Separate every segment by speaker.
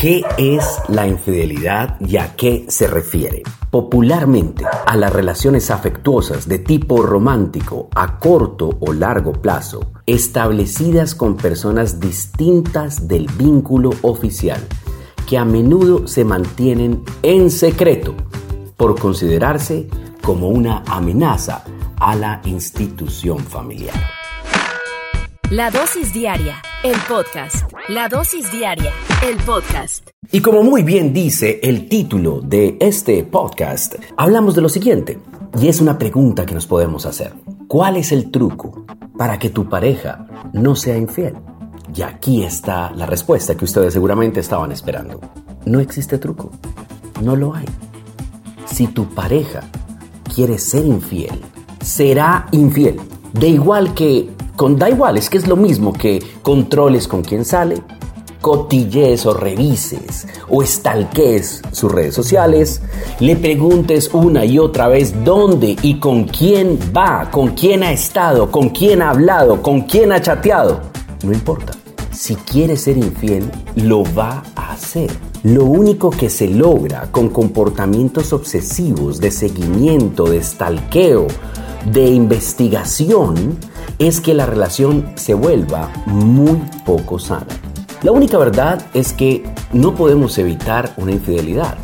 Speaker 1: ¿Qué es la infidelidad y a qué se refiere? Popularmente, a las relaciones afectuosas de tipo romántico a corto o largo plazo, establecidas con personas distintas del vínculo oficial, que a menudo se mantienen en secreto por considerarse como una amenaza a la institución familiar.
Speaker 2: La dosis diaria, el podcast. La dosis diaria, el podcast.
Speaker 1: Y como muy bien dice el título de este podcast, hablamos de lo siguiente, y es una pregunta que nos podemos hacer. ¿Cuál es el truco para que tu pareja no sea infiel? Y aquí está la respuesta que ustedes seguramente estaban esperando. No existe truco, no lo hay. Si tu pareja quiere ser infiel, será infiel. De igual que, con da igual, es que es lo mismo que controles con quién sale, cotillees o revises o estalques sus redes sociales, le preguntes una y otra vez dónde y con quién va, con quién ha estado, con quién ha hablado, con quién ha chateado. No importa. Si quiere ser infiel, lo va a hacer. Lo único que se logra con comportamientos obsesivos de seguimiento, de stalkeo, de investigación, es que la relación se vuelva muy poco sana. La única verdad es que no podemos evitar una infidelidad.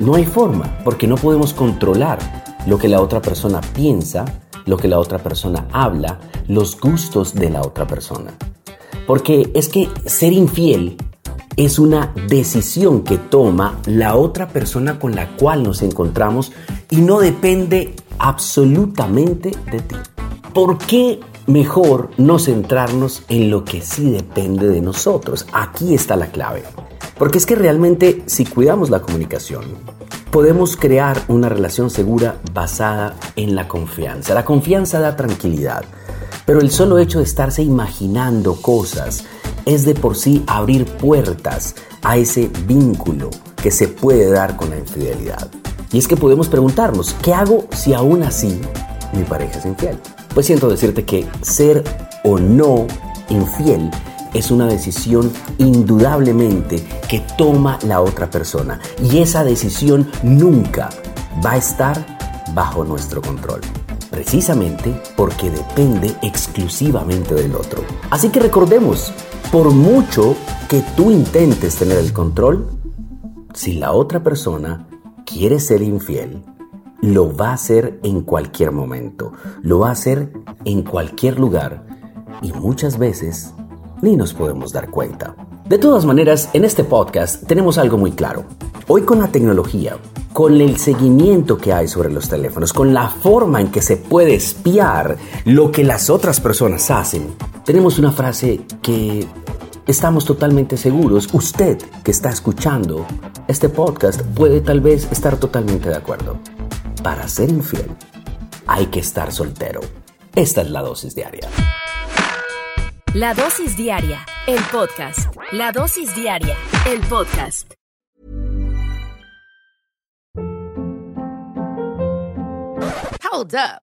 Speaker 1: No hay forma, porque no podemos controlar lo que la otra persona piensa, lo que la otra persona habla, los gustos de la otra persona. Porque es que ser infiel es una decisión que toma la otra persona con la cual nos encontramos y no depende absolutamente de ti. ¿Por qué mejor no centrarnos en lo que sí depende de nosotros? Aquí está la clave. Porque es que realmente si cuidamos la comunicación, podemos crear una relación segura basada en la confianza. La confianza da tranquilidad, pero el solo hecho de estarse imaginando cosas es de por sí abrir puertas a ese vínculo que se puede dar con la infidelidad. Y es que podemos preguntarnos, ¿qué hago si aún así mi pareja es infiel? Pues siento decirte que ser o no infiel es una decisión indudablemente que toma la otra persona. Y esa decisión nunca va a estar bajo nuestro control. Precisamente porque depende exclusivamente del otro. Así que recordemos, por mucho que tú intentes tener el control, si la otra persona quiere ser infiel, lo va a hacer en cualquier momento, lo va a hacer en cualquier lugar y muchas veces ni nos podemos dar cuenta. De todas maneras, en este podcast tenemos algo muy claro. Hoy con la tecnología, con el seguimiento que hay sobre los teléfonos, con la forma en que se puede espiar lo que las otras personas hacen, tenemos una frase que estamos totalmente seguros, usted que está escuchando este podcast puede tal vez estar totalmente de acuerdo para ser infiel hay que estar soltero. Esta es la dosis diaria.
Speaker 2: La dosis diaria, el podcast. La dosis diaria, el podcast.
Speaker 3: Hold up.